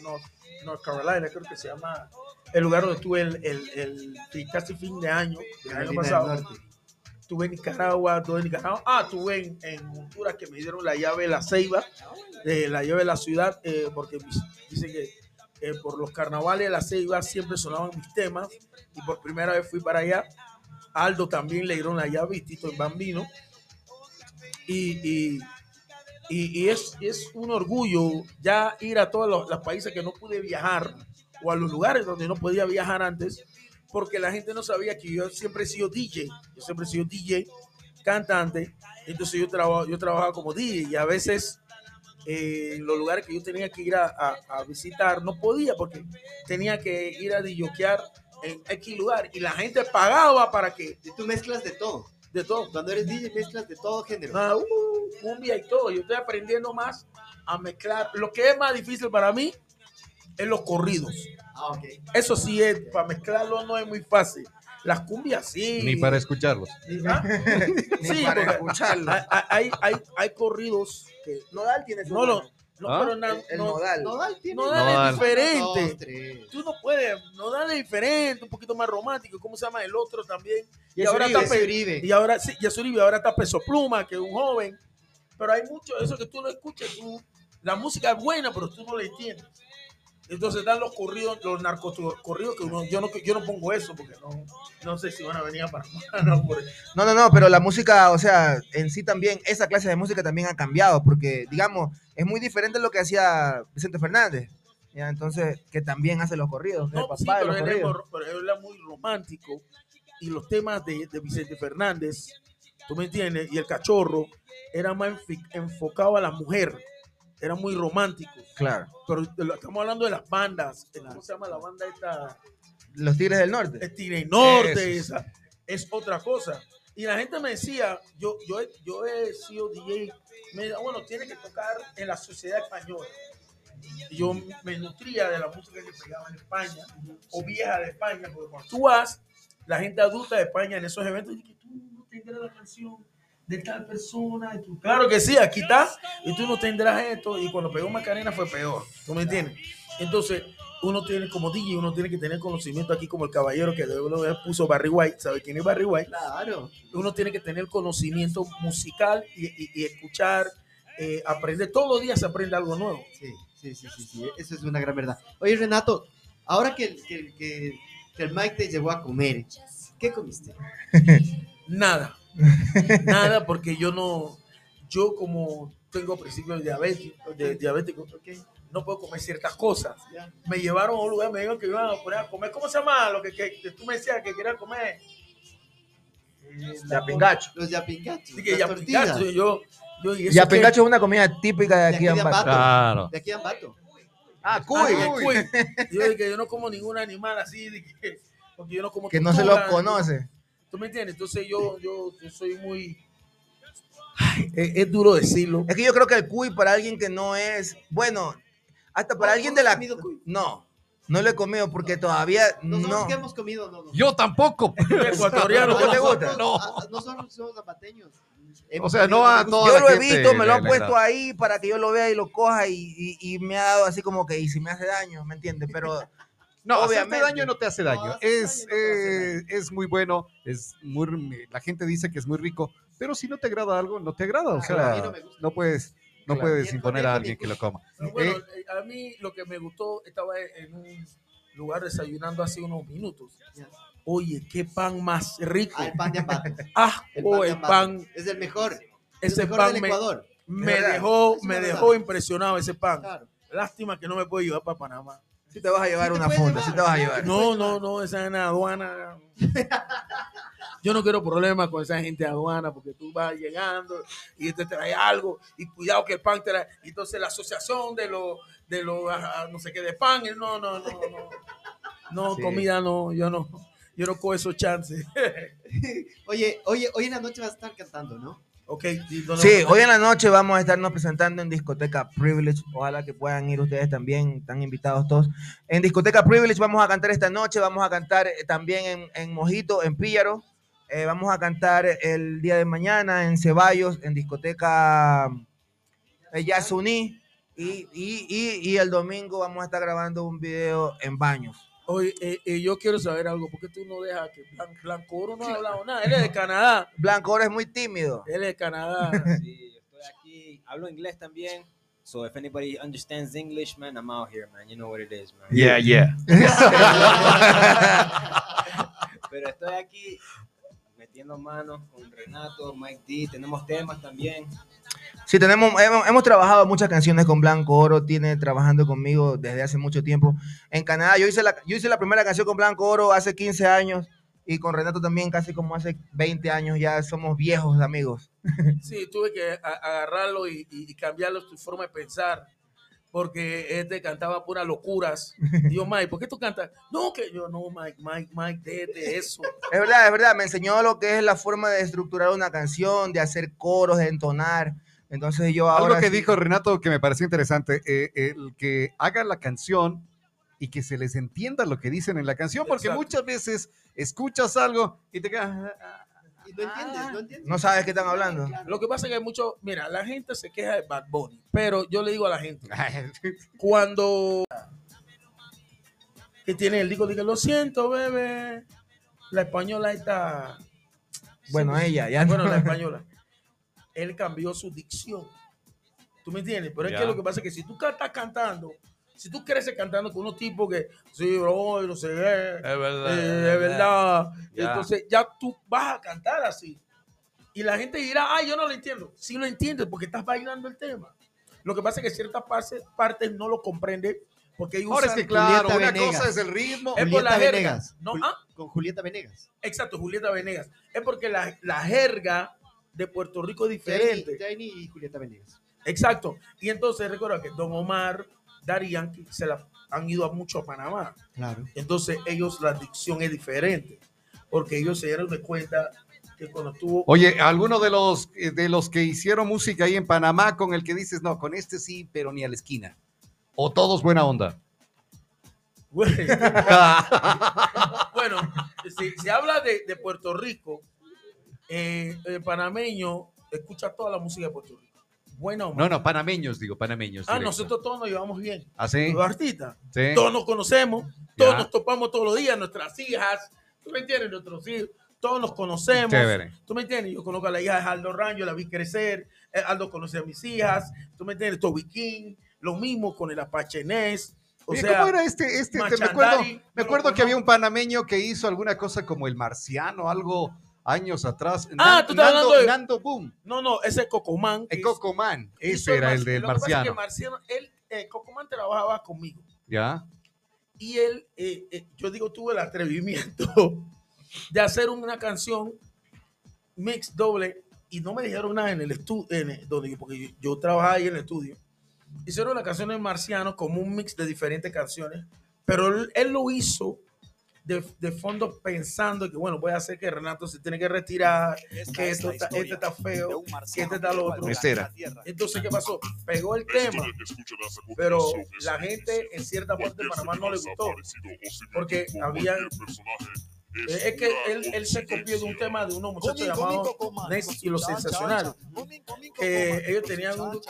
North- North Carolina, creo que se llama el lugar donde estuve el, el, el- el casi fin de año, del año pasado. Estuve en Nicaragua, estuve en Nicaragua. Ah, estuve en, en Honduras que me dieron la llave de la ceiba, de la llave de la ciudad, eh, porque dicen que eh, por los carnavales de la ceiba siempre sonaban mis temas y por primera vez fui para allá. Aldo también le dieron la llave y Tito el Bambino. Y, y, y- es, es un orgullo ya ir a todos los, los países que no pude viajar o a los lugares donde no podía viajar antes porque la gente no sabía que yo siempre he sido DJ, yo siempre he sido DJ, cantante, entonces yo trabajo, yo trabajaba como DJ y a veces eh, los lugares que yo tenía que ir a, visitar no podía porque tenía que ir a DJoquear en X lugar y la gente pagaba para que tú mezclas de todo. De todo, Cuando eres DJ mezclas de todo género. nada, uh, cumbia y todo, yo estoy aprendiendo más a mezclar, lo que es más difícil para mí es los corridos. Ah, ok. Eso sí es, para mezclarlo no es muy fácil. Las cumbias sí. Ni para escucharlos. ¿Ah? Ni Sí, para porque escucharlo. hay, hay, hay, hay corridos que Nodal tiene su no lo. No, ¿Ah? pero na- El, el no, nodal. Nodal tiene. Nodal Nodal. es diferente. Dos, tres. Tú no puedes, no dale diferente, un poquito más romántico. ¿Cómo se llama el otro también? Y, Y ahora Uribe, está Pe- Uribe. y ahora sí, Yasur Uribe, ahora está Peso Pluma, que es un joven. Pero hay mucho eso que tú no escuchas. Tú, la música es buena, pero tú no la entiendes. Entonces dan los corridos, los narcocorridos que uno- yo no yo no pongo eso porque no, no sé si van a venir a Panamá. <laughs> No, por- No, no, no, pero la música, o sea, en sí también, esa clase de música también ha cambiado, porque, digamos, es muy diferente a lo que hacía Vicente Fernández. Ya, entonces, que también hace los corridos, No, sí, pero los él, corridos. pero él muy romántico y los temas de, de Vicente Fernández, tú me entiendes, y el cachorro era más enfocado a la mujer, era muy romántico. Claro. Pero estamos hablando de las bandas, ¿cómo se llama la banda esta? Los Tigres del Norte. El Tigre Norte, esa, es otra cosa. Y la gente me decía, yo, yo, yo he sido DJ, me decía, bueno, tiene que tocar en la sociedad española. Yo me nutría de la música que pegaba en España, o vieja de España, porque cuando tú vas, la gente adulta de España en esos eventos, dice que tú no tendrás la canción de tal persona. y tú, claro que sí, aquí está, y tú no tendrás esto. Y cuando pegó Macarena fue peor, ¿tú me entiendes? Entonces, uno tiene como DJ, uno tiene que tener conocimiento aquí como el caballero que luego lo puso Barry White, ¿sabe quién es Barry White? Claro. Uno tiene que tener conocimiento musical y, y- y escuchar, eh, aprender. Todos los días se aprende algo nuevo. Sí, sí, sí, sí, sí. Eso es una gran verdad. Oye, Renato, ahora que, que, que, que el Mike te llevó a comer, ¿qué comiste? <laughs> Nada. Nada porque yo no, yo como tengo principios de diabético, de diabético, Ok, no puedo comer ciertas cosas. Me llevaron a un lugar, me dijeron que iban a poner a comer. ¿Cómo se llama lo que, que- que tú me decías que querías comer? Eh, Yapingacho. Los yapingachos. Sí, que yapingacho. Yo, yo, ¿y es una comida típica de De aquí aquí de Ambato. Ambato. Claro. De aquí a Ambato. Ah, cuy. Ah, cuy. Yo dije que yo no como ningún animal así, de que- porque yo no como Que no se tortuga, lo conoce. ¿Tú me entiendes? Entonces yo, yo, yo soy muy... Ay, es, es duro decirlo. Es que yo creo que el cuy para alguien que no es, bueno, hasta para ¿No- alguien no de la... comido cuy? No, no lo he comido porque todavía Nosotros no. que hemos comido, no, no. Yo tampoco. <laughs> Ecuatoriano. ¿No te gusta? No. a- a- Nosotros somos zapateños. O sea, no a- no Yo lo he visto, me lo han puesto ahí para que yo lo vea y lo coja y, y- y me ha dado así como que, y si me hace daño, ¿me entiendes? Pero No, hacerte Obviamente. daño no te hace daño. No, hacerte es, daño no te hace eh, es muy bueno, es muy, la gente dice que es muy rico, pero si no te agrada algo, no te agrada. O Claro, a mí sea, no me gusta. no puedes, no Claro. puedes imponer a alguien que lo coma. Pero bueno, Eh, eh, a mí lo que me gustó, estaba en un lugar desayunando hace unos minutos. Oye, qué pan más rico. Ah, el pan de Ambato. <laughs> Ah, El oh, pan de el pan, Es el mejor. ese el mejor pan del me, Ecuador. me ¿Verdad? dejó, me dejó impresionado ese pan. Claro. Lástima que no me puedo llevar para Panamá. Si te vas a llevar Sí una funda, si te vas a sí. llevar. No, no, no, esa es la aduana. Yo no quiero problemas con esa gente aduana porque tú vas llegando y te trae algo y cuidado que el pan te trae. y Entonces la asociación de los, de los, no sé qué, de pan, no, no, no, no. No, Sí. comida no, yo no, yo no cojo esos chances. <laughs> Oye, oye, hoy en la noche vas a estar cantando, ¿no? No, Sí, hoy en la noche vamos a estarnos presentando en Discoteca Privilege. Ojalá que puedan ir ustedes también, están invitados todos. En Discoteca Privilege vamos a cantar esta noche, vamos a cantar eh, también en, en Mojito, en Píllaro. Eh, vamos a cantar el día de mañana en Ceballos, en Discoteca eh, Yasuní. Y, y, y, y el domingo vamos a estar grabando un video en Baños. Oye, eh, eh, yo quiero saber algo, ¿por qué tú no dejas que Blan- Blanco Oro no ha hablado nada? Él es de Canadá, Blanco ahora es muy tímido. él es de Canadá. <laughs> Sí, yo estoy aquí, hablo inglés también. So if anybody understands English, man, I'm out here, man. You know what it is, man. yeah, yeah. <laughs> Pero estoy aquí metiendo manos con Renato, Mike D. Tenemos temas también. Sí, tenemos, hemos, hemos trabajado muchas canciones con Blanco Oro, tiene trabajando conmigo desde hace mucho tiempo. En Canadá, yo hice la, yo hice la primera canción con Blanco Oro hace 15 años y con Renato también casi como hace 20 años, ya somos viejos amigos. <laughs> Sí, tuve que agarrarlo y, y, cambiarlo su forma de pensar. Porque este cantaba puras locuras. <laughs> Yo, Mike, ¿por qué tú cantas? No, que yo, no, Mike, Mike, Mike, déjate eso. <laughs> Es verdad, es verdad, me enseñó lo que es la forma de estructurar una canción, de hacer coros, de entonar. Entonces yo ahora... Algo que sí- dijo Renato que me pareció interesante, eh, el que haga la canción y que se les entienda lo que dicen en la canción, porque Exacto. muchas veces escuchas algo y te quedas... Y no entiendes, no entiendes. No sabes qué están hablando. Lo que pasa es que hay mucho, mira, la gente se queja de Bad Bunny, pero yo le digo a la gente, <laughs> cuando que tiene el disco, dice, lo siento, bebé, la española está, Bueno, ella, ya bueno, no. la española, él cambió su dicción, ¿tú me entiendes? Pero es Ya. que lo que pasa es que si tú estás cantando, si tú creces cantando con unos tipos que, sí, bro, no sé qué, Es verdad. eh, es verdad. Ya. Entonces ya tú vas a cantar así. Y la gente dirá, ay, yo no lo entiendo. Sí lo entiendes porque estás bailando el tema. Lo que pasa es que ciertas partes, partes no lo comprende porque ellos Ahora es que claro, Julieta una Venegas. cosa es el ritmo. Es por la Julieta jerga. Venegas. No, ah. Con Julieta Venegas. Exacto, Julieta Venegas. Es porque la, la jerga de Puerto Rico es diferente. Y Julieta Venegas. Exacto. Y entonces recuerda que Don Omar, Yankee se la han ido a mucho a Panamá. Claro. Entonces ellos la dicción es diferente. Porque ellos se dieron de cuenta que cuando tuvo Oye, alguno de los de los que hicieron música ahí en Panamá con el que dices, no, con este sí, pero ni a la esquina. O todos buena onda. <laughs> Bueno, si se habla de, de Puerto Rico, eh, el panameño escucha toda la música de Puerto Rico. Buena o No, no, panameños, digo, panameños. Ah, directo. nosotros todos nos llevamos bien. ¿Ah, sí? Los artistas. Sí. Todos nos conocemos, todos Ya. nos topamos todos los días, nuestras hijas, ¿tú me entiendes? Nuestros hijos, todos nos conocemos. Chévere. ¿Tú me entiendes? Yo conozco a la hija de Aldo Rancho, la vi crecer. eh, Aldo conoce a mis hijas. ¿Tú me entiendes? Toby King. Lo mismo con el Apache Ness. O sea, ¿Cómo era este? este te- me acuerdo, me acuerdo que había un panameño que hizo alguna cosa como el marciano, algo años atrás. Ah, Nan- tú estás Nando, hablando de- Nando Boom. No, no, ese es Cocomán. El Cocomán. Ese era el del lo que marciano. Marciano, él, eh, Cocomán trabajaba conmigo. ¿Ya? Y él, eh, eh, yo digo, tuve el atrevimiento <laughs> de hacer una canción mix doble y no me dijeron nada en el estudio, porque yo, yo trabajaba ahí en el estudio. Hicieron la canción en Marciano como un mix de diferentes canciones, pero él, él lo hizo de, de fondo pensando que, bueno, voy a hacer que Renato se tiene que retirar, que esto está, este está feo, que este está lo otro. Entonces, ¿qué pasó? Pegó el tema, pero la gente en cierta parte de Panamá no le gustó, porque había... eh, Es que él, él se copió de un tema de unos muchachos llamados Next y los Sensacionales, que ellos tenían un, un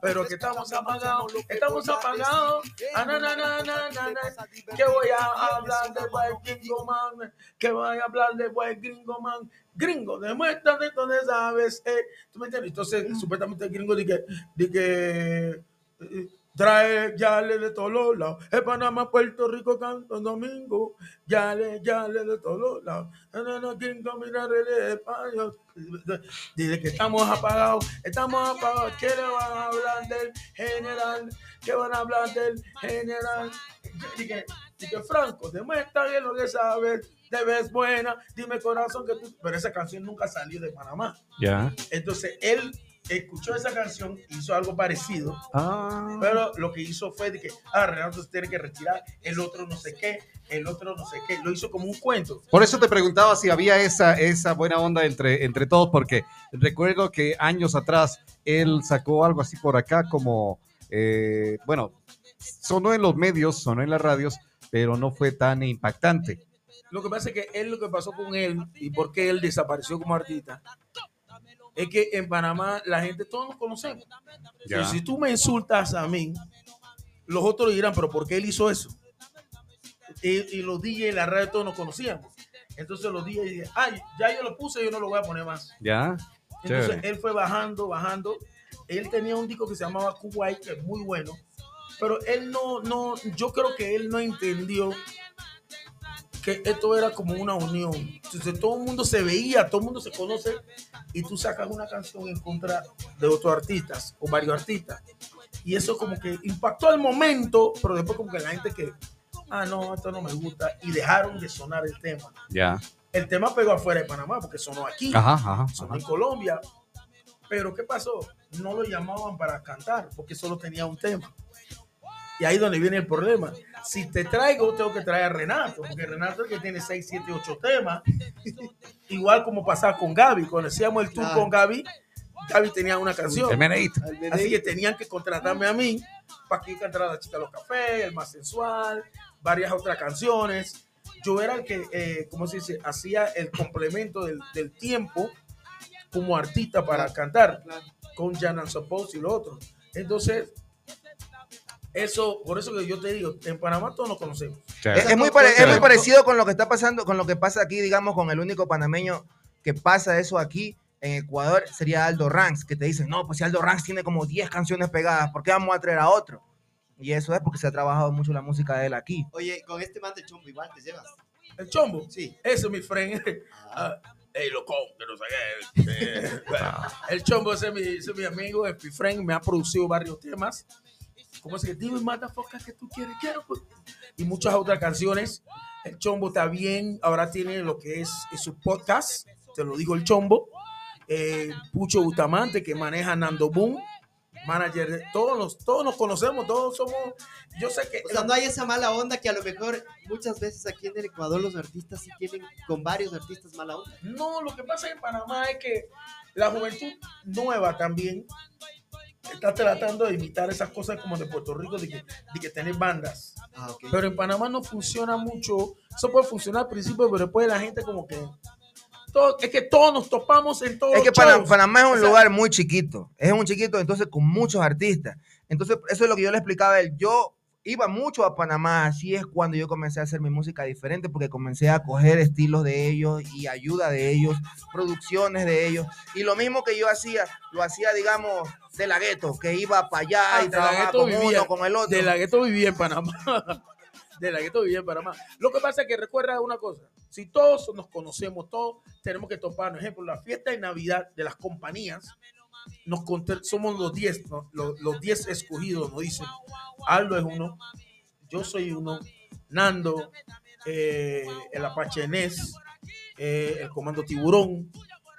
pero que estamos apagados, estamos apagados, ah, na, na, na, na, na, na, que voy a hablar de buen gringo man, que voy a hablar de buen gringo man, gringo, demuéstrame donde sabes, eh. ¿tú me entiendes? Entonces, supuestamente el gringo dice que, di que eh, trae yale de todos los lados, es Panamá, Puerto Rico, Canto Domingo, yale, yale de todos los lados, no, no, no, gringo, mira, el español. Dice que estamos apagados, estamos apagados, que le van a hablar del general, que van a hablar del general. Dice que Franco, demuestra bien lo que sabes, te ves buena, dime corazón que tú. Pero esa canción nunca salió de Panamá. ¿Ya? Entonces él escuchó esa canción, hizo algo parecido, Ah. pero lo que hizo fue de que, ah, Renato se tiene que retirar, el otro no sé qué, el otro no sé qué, lo hizo como un cuento. Por eso te preguntaba si había esa, esa buena onda entre, entre todos, porque recuerdo que años atrás él sacó algo así por acá como, eh, bueno, sonó en los medios, sonó en las radios, pero no fue tan impactante. Lo que pasa es que él, lo que pasó con él y por qué él desapareció como artista, es que en Panamá la gente, todos nos conocemos. Si tú me insultas a mí, los otros dirán, pero ¿por qué él hizo eso? Y, y los DJ en la radio todos nos conocíamos. Entonces los DJ dicen, ay, ya yo lo puse, yo no lo voy a poner más. ¿Ya? Entonces Chévere. él fue bajando, bajando. Él tenía un disco que se llamaba Kuwait, que es muy bueno. Pero él no, no, yo creo que él no entendió que esto era como una unión. Entonces todo el mundo se veía, todo el mundo se conoce y tú sacas una canción en contra de otros artistas o varios artistas. Y eso como que impactó al momento, pero después como que la gente que, ah, no, esto no me gusta y dejaron de sonar el tema. Ya. El tema pegó afuera de Panamá porque sonó aquí Ajá, ajá. sonó ajá. en Colombia. Pero ¿qué pasó? No lo llamaban para cantar porque solo tenía un tema. Y ahí es donde viene el problema. Si te traigo, tengo que traer a Renato, porque Renato es el que tiene 6, 7, 8 temas. <laughs> Igual como pasaba con Gaby. Cuando hacíamos el tour Claro. con Gaby, Gaby tenía una canción. Así que tenían que contratarme a mí para que yo cantara la chica de los cafés, el más sensual, varias otras canciones. Yo era el que, eh, ¿cómo se dice? Hacía el complemento del, del tiempo como artista para cantar Claro. con Jan and Suppose y lo otro. Entonces, eso, por eso que yo te digo, en Panamá todos nos conocemos. Es, es muy, pare- es muy parecido con lo que está pasando, con lo que pasa aquí, digamos, con el único panameño que pasa eso aquí en Ecuador sería Aldo Ranks, que te dicen, no, pues si Aldo Ranks tiene como 10 canciones pegadas, ¿por qué vamos a traer a otro? Y eso es porque se ha trabajado mucho la música de él aquí. Oye, con este man de chombo igual te llevas. El chombo, Sí. ese mi friend. Ah, <laughs> Ah, Ey, loco, que no sé qué. Eh, <laughs> bueno, el chombo ese es mi, ese es mi amigo, es mi friend, me ha producido varios temas. Como es que dime, motherfucker, que tú quieres, quiero. pues. Y muchas otras canciones. El chombo está bien, ahora tiene lo que es, es su podcast, te lo digo el chombo. Eh, Pucho Bustamante, que maneja Nando Boom, manager de todos, los, todos nos conocemos, todos somos. Yo sé que. O sea, no hay esa mala onda que a lo mejor muchas veces aquí en el Ecuador los artistas sí tienen con varios artistas mala onda. No, lo que pasa en Panamá es que la juventud nueva también está tratando de imitar esas cosas como de Puerto Rico, de que, de que tener bandas. Ah. Pero en Panamá no funciona mucho. Eso puede funcionar al principio, pero después la gente como que... Todo, es que todos nos topamos en todos Es que. Panamá es un O sea, lugar muy chiquito. Es un chiquito, entonces con muchos artistas. Entonces, eso es lo que yo le explicaba a él. Yo iba mucho a Panamá, así es cuando yo comencé a hacer mi música diferente, porque comencé a coger estilos de ellos y ayuda de ellos, producciones de ellos. Y lo mismo que yo hacía, lo hacía, digamos, de la gueto, que iba para allá Ah, y trabajaba con vivía- uno, con el otro. De la gueto vivía en Panamá. <laughs> De la gueto vivía en Panamá. Lo que pasa es que recuerda una cosa. Si todos nos conocemos, todos tenemos que topar. Por ejemplo, la fiesta de Navidad de las compañías, nos conté- somos los 10, ¿no? los, los 10 escogidos, nos dicen. Aldo es uno, yo soy uno, Nando, eh, el Apache Nes, eh, el Comando Tiburón,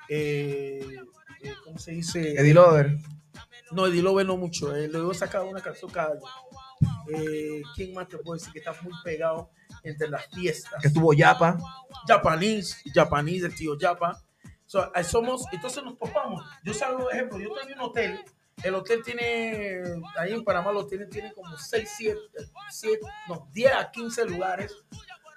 eh, eh, ¿cómo se dice? Eddie Lover. No, Eddie Lover no mucho. Eh, luego sacaba una canción cada año. ¿Quién más te puedo decir que está muy pegado entre las fiestas? que estuvo Yapa. Japanese, Japanese, el tío Japa. So, ahí somos, entonces nos topamos. Yo salgo, por ejemplo, yo en un hotel. El hotel tiene, ahí en Panamá lo tiene, tiene como 6, 7, 7, no, 10 a 15 lugares.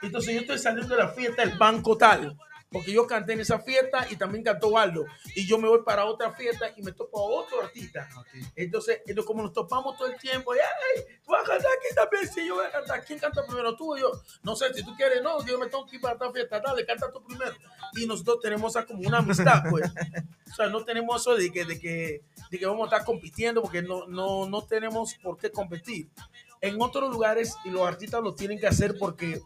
Entonces yo estoy saliendo de la fiesta del banco tal, porque yo canté en esa fiesta y también cantó Aldo. Y yo me voy para otra fiesta y me topo a otro artista. Entonces, entonces, como nos topamos todo el tiempo, y, "Ay, tú vas a cantar aquí también, sí, yo voy a cantar. ¿Quién canta primero? Tú o yo. No sé, si tú quieres, no, yo me tengo que ir para esta fiesta, dale, canta tú primero. Y nosotros tenemos como una amistad, pues. O sea, no tenemos eso de que, de que, de que vamos a estar compitiendo, porque no, no, no tenemos por qué competir. En otros lugares, y los artistas lo tienen que hacer porque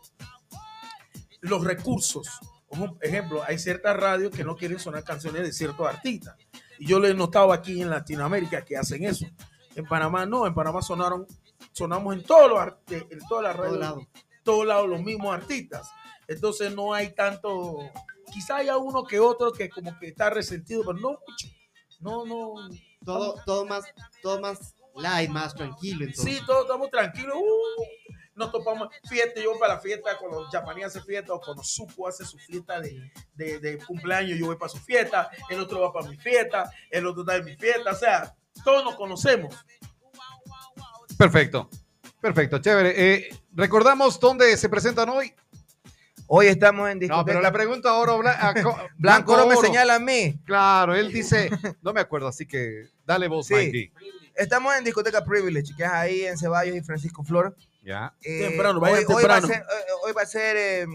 los recursos. Por ejemplo, hay ciertas radios que no quieren sonar canciones de ciertos artistas. Y yo lo he notado aquí en Latinoamérica que hacen eso. En Panamá no, en Panamá sonaron, sonamos en todos los art- en todas las radios, todos lados los mismos artistas. Entonces no hay tanto, quizá haya uno que otro que como que está resentido, pero no mucho. No, no. Todo, todo más, todo más light, más tranquilo. Entonces. Sí, todos estamos tranquilos. uh, nos topamos fiesta, yo voy para la fiesta, cuando los japoneses hace fiesta, o cuando Supo hace su fiesta de, de, de cumpleaños, yo voy para su fiesta, el otro va para mi fiesta, el otro está en mi fiesta, o sea, todos nos conocemos. Perfecto. Perfecto, chévere. Eh, recordamos dónde se presentan hoy. Hoy estamos en discoteca. No, pero la pregunta ahora, <laughs> Blanco Oro me señala a mí. Claro, él dice, no me acuerdo, así que dale voz, Sí. Mikey. Estamos en discoteca Privilege, que es ahí en Ceballos y Francisco Flor. Ya. Eh, Temprano, vayan hoy, hoy temprano. va a ser, eh, hoy va a ser, eh,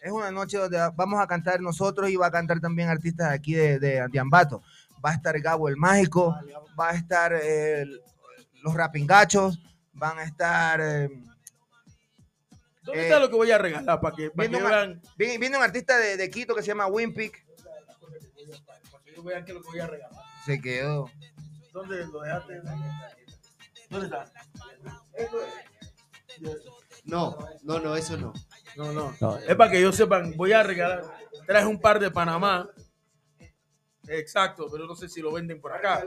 es una noche donde vamos a cantar nosotros y va a cantar también artistas de aquí de, de, de Ambato. Va a estar Gabo el Mágico, va a estar eh, los Rapingachos, van a estar... eh, ¿Dónde Eh, está lo que voy a regalar para que, para que una- vean, viene, viene un artista de, de Quito que se llama Wimpic. para que ellos vean qué es lo que voy a regalar? Se quedó. ¿Dónde lo dejaste? ¿Dónde está? No, no, no, eso no. No, no. Es para que ellos sepan, voy a regalar. Traje un par de Panamá. Exacto, pero no sé si lo venden por acá.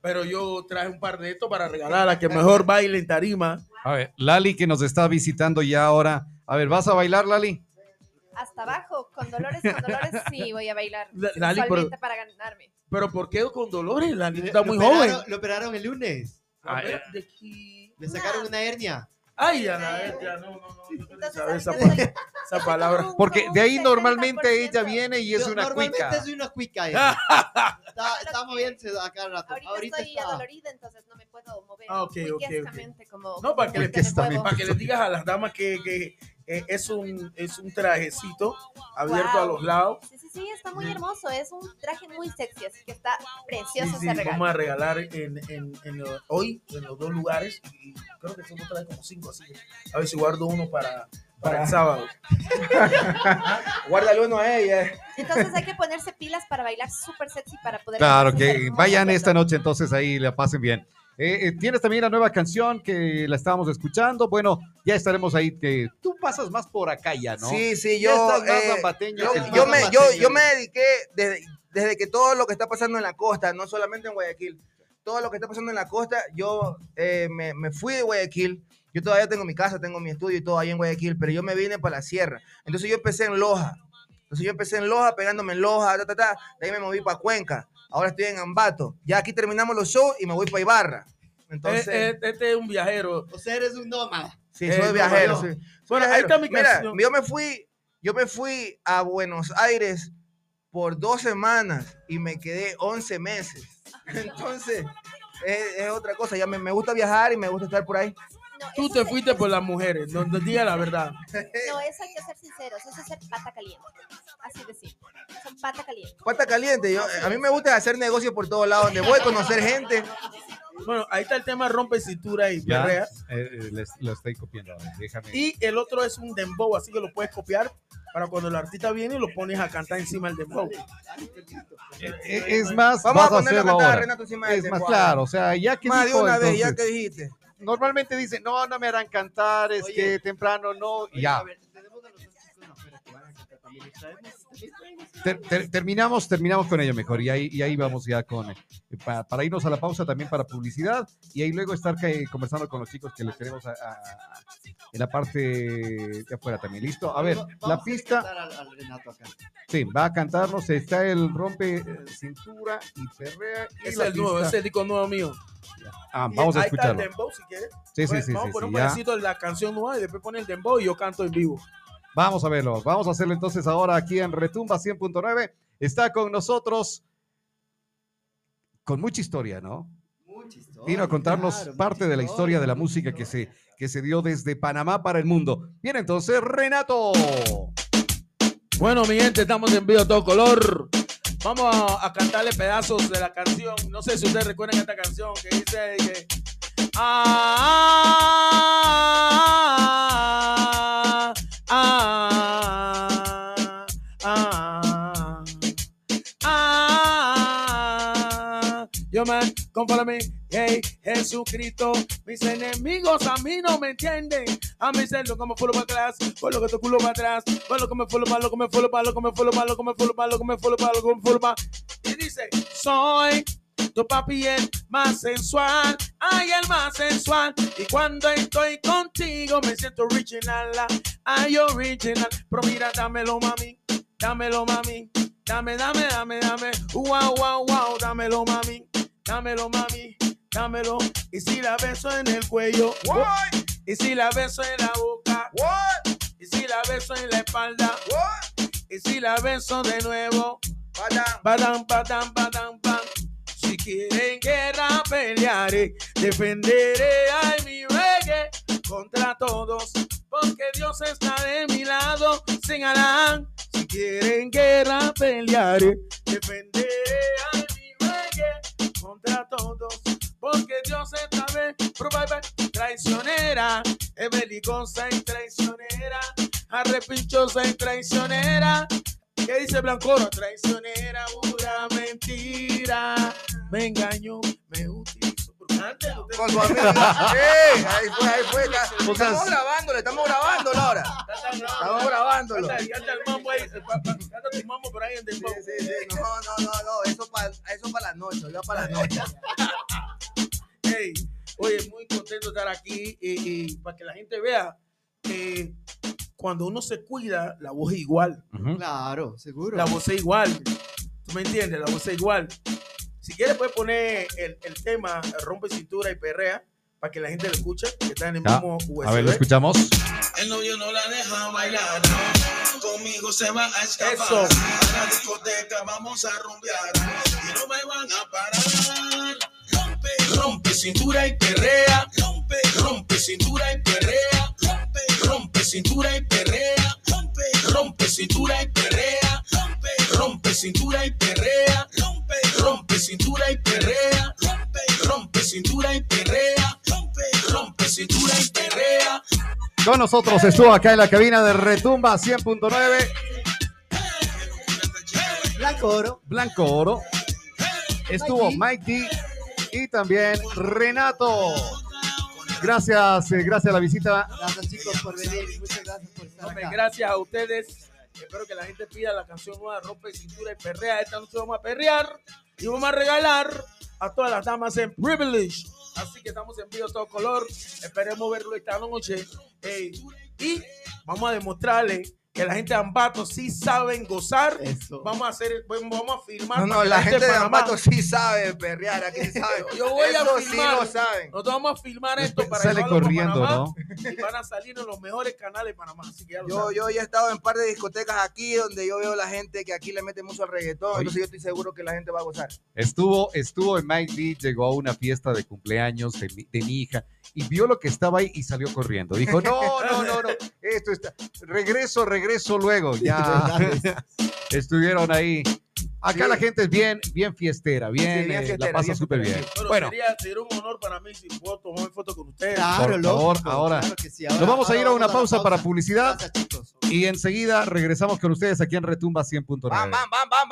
Pero yo traje un par de estos para regalar a que mejor baile en tarima. A ver, Lali que nos está visitando ya ahora. A ver, ¿vas a bailar, Lali? Hasta abajo, con dolores, con dolores, sí, voy a bailar. La- Lali, pero- para ganarme. Pero ¿por qué con dolores? La niña Le- está lo muy operaron- joven. Lo operaron el lunes. A ver, de aquí. Le sacaron una hernia. Ay, a la bestia, no, no, no. no Entonces, sabía esa, esa palabra. <laughs> Porque de ahí normalmente ella 70%. viene y es Yo una normalmente cuica. soy una cuica. ella. <laughs> está, está moviéndose a cada rato. Ahorita, Ahorita estoy está. adolorida, entonces no me puedo mover. Ah, ok, ok, ok. quiescamente Como, No, para que, huevo. para que les digas a las damas que, que, eh, es, un, es un trajecito abierto a Wow. los lados. Sí, sí, sí, está muy hermoso. Es un traje muy sexy, así que está precioso Sí, sí, regalo. vamos a regalar en, en, en lo- hoy en los dos lugares. Y creo que somos trae como cinco, así que a ver si guardo uno para, para el sábado. <laughs> Guárdale uno a ella. Entonces hay que ponerse pilas para bailar súper sexy para poder. Claro, que vayan esta noche entonces ahí la pasen bien. Eh, eh, Tienes también la nueva canción que la estábamos escuchando. Bueno, ya estaremos ahí. Que tú pasas más por acá ya, ¿no? Sí, sí, yo, estás más eh, lambateño yo, yo me, yo, yo me dediqué desde, desde que todo lo que está pasando en la costa, no solamente en Guayaquil, todo lo que está pasando en la costa, yo eh, me, me fui de Guayaquil. Yo todavía tengo mi casa, tengo mi estudio y todo ahí en Guayaquil, pero yo me vine para la sierra. Entonces yo empecé en Loja. Entonces yo empecé en Loja, pegándome en Loja, ta, ta, ta. De ahí me moví para Cuenca. Ahora estoy en Ambato. Ya aquí terminamos los shows y me voy para Ibarra. Entonces, Eh, eh, este es un viajero. O sea, eres un nómada. sí, eh, soy no, viajero. yo. sí. Soy Bueno, ahí está mi Mira, yo me fui, yo me fui a Buenos Aires por dos semanas y me quedé 11 meses. <laughs> Entonces, es, es otra cosa. Ya me, me gusta viajar y me gusta estar por ahí. No, Tú te fuiste por las mujeres. No, no diga la verdad. No, eso hay que ser sinceros. Eso es ser pata caliente. Así decir. Son pata caliente. Pata caliente. Yo, a mí me gusta hacer negocios por todos lados, donde voy a conocer gente. Bueno, ahí está el tema rompe cintura y Ya, perrea. eh, eh, les- lo estoy copiando. Déjame. Y el otro es un dembow, así que lo puedes copiar para cuando el artista viene lo pones a cantar encima del dembow. Eh, es más, Vamos a vas a ponerlo a cantar a ahora. Renato encima del Es más dembow. claro, o sea, ya que Más de dijo, una vez, ya entonces, que dijiste. Normalmente dicen, no, no me harán cantar, es Oye. que temprano no, y ya. a ver, tenemos a los chicos afuera que van a cantar también. ¿Les traemos? ¿Les traemos? Ter- ter- terminamos, terminamos con ello mejor y ahí, y ahí vamos ya con, eh, pa- para irnos a la pausa también para publicidad y ahí luego estar que- conversando con los chicos que les tenemos a- a- en la parte de afuera también. ¿Listo? A ver, Vamos la pista, cantar Al, al Renato acá. sí, va a cantarnos, está el rompe eh, cintura y perrea. Y Ese la es el nuevo, pista- es el disco nuevo mío. Ah, vamos a ahí está escucharlo. el dembow si quieres. Sí, sí, Pues, sí, vamos sí, a poner sí, un pedacito de la canción nueva y después pone el dembow y yo canto en vivo. Vamos a verlo. Vamos a hacerlo entonces ahora aquí en Retumba 100.9. Está con nosotros con mucha historia, ¿no? Mucha historia, Vino a contarnos claro, parte de la historia de la música que se, que se dio desde Panamá para el mundo. Bien, entonces, Renato. Bueno, mi gente, estamos en vivo a todo color. Vamos a, a cantarle pedazos de la canción. No sé si ustedes recuerdan esta canción que dice que. Ah, Yo me hey, Jesucristo. Mis enemigos a mí no me entienden. A mí se lo como fulo para atrás, por lo que tu culo para atrás, por lo que me fulo para lo que me fulo para lo que me fulo para lo que me fulo para lo que me fulo para lo que me fulo para. Y dice, soy tu papi el más sensual, ay el más sensual. Y cuando estoy contigo me siento original, ay original. Pero mira, dámelo mami, dámelo mami, dame, dame, dame, dame, wow, wow, wow, dámelo mami, dámelo mami, dámelo. Y si la beso en el cuello, y si la beso en la boca, y si la beso en la espalda, y si la beso de nuevo, badam, badam, badam, bam. Si quieren guerra pelearé, defenderé a mi reggae contra todos, porque Dios está de mi lado, señalarán. Si quieren guerra pelearé, defenderé a contra todos, porque Dios bye, bye. traicionera, es belicosa y traicionera, arrepinchosa y traicionera. ¿Qué dice Blancoro? Traicionera, pura mentira. Me engañó, me utilizó. Con su amigo. ¡Ey! Ahí fue, ahí fue. O sea, Estamos grabándolo, estamos grabándolo ahora. Estamos grabándolo. Canta, el mambo ahí, canta tu mambo por ahí en Sí, dembow. sí, sí. No, no, no, no. Eso para eso pa la noche, ya para la noche. <laughs> Hey, oye, muy contento de estar aquí y, y para que la gente vea que cuando uno se cuida, la voz es igual. Ujú. Claro, seguro. La voz es igual. ¿Tú me entiendes? La voz es igual. Si quieres, puedes poner el, el tema Rompe Cintura y Perrea para que la gente lo escuche, que está en el Ya. mismo USB. A ver, lo escuchamos. El novio no la deja bailar. Conmigo se va a escapar. Eso. A la discoteca vamos a rumbear. Y no me van a parar. Rompe, rompe cintura y perrea. Rompe, rompe cintura y perrea. Rompe, rompe cintura y perrea. Rompe, rompe cintura y perrea. Rompe, rompe cintura y perrea. Rompe, rompe cintura y perrea. Rompe, rompe cintura y perrea. Rompe, rompe cintura y perrea. Con nosotros estuvo acá en la cabina de Retumba 100.9, Blanco Oro. Blanco Oro. Estuvo Mike D y también Renato. Gracias, eh, gracias a la visita. Gracias chicos por venir. Muchas gracias por estar acá. gracias a ustedes. Espero que la gente pida la canción nueva Rompe Cintura y Perrea. Esta noche vamos a perrear y vamos a regalar a todas las damas en Privilege. Así que estamos en vivo todo color. Esperemos verlo esta noche. Ey, y vamos a demostrarle que la gente de Ambato sí saben gozar. Eso. Vamos a hacer, vamos a filmar. No, no, la gente de Ambato sí sabe perrear, aquí sí sabe. <laughs> Yo voy a Eso filmar. sí lo saben. Nosotros vamos a filmar esto para Sale corriendo, Panamá ¿no? Y van a salir en los mejores canales de Panamá. Así que ya lo Yo, saben. yo ya he estado en un par de discotecas aquí donde yo veo la gente que aquí le mete mucho al reggaetón, Oye. entonces yo estoy seguro que la gente va a gozar. Estuvo, estuvo en Mike D, llegó a una fiesta de cumpleaños de mi, de mi hija y vio lo que estaba ahí y salió corriendo. Dijo, no, no, no, no, <laughs> esto está, regreso, regreso luego. Ya <laughs> estuvieron ahí. Acá Sí. la gente es bien, bien fiestera, bien, Sí, bien eh, fiestera, la pasa bien súper bien. Pero Bueno, sería, sería un honor para mí si puedo tomar foto con ustedes. Claro, Por favor, lógico, ahora. claro que sí. nos vamos a ir a una vamos pausa para publicidad Gracias y enseguida regresamos con ustedes aquí en Retumba 100.9. ¡Bam, bam, bam!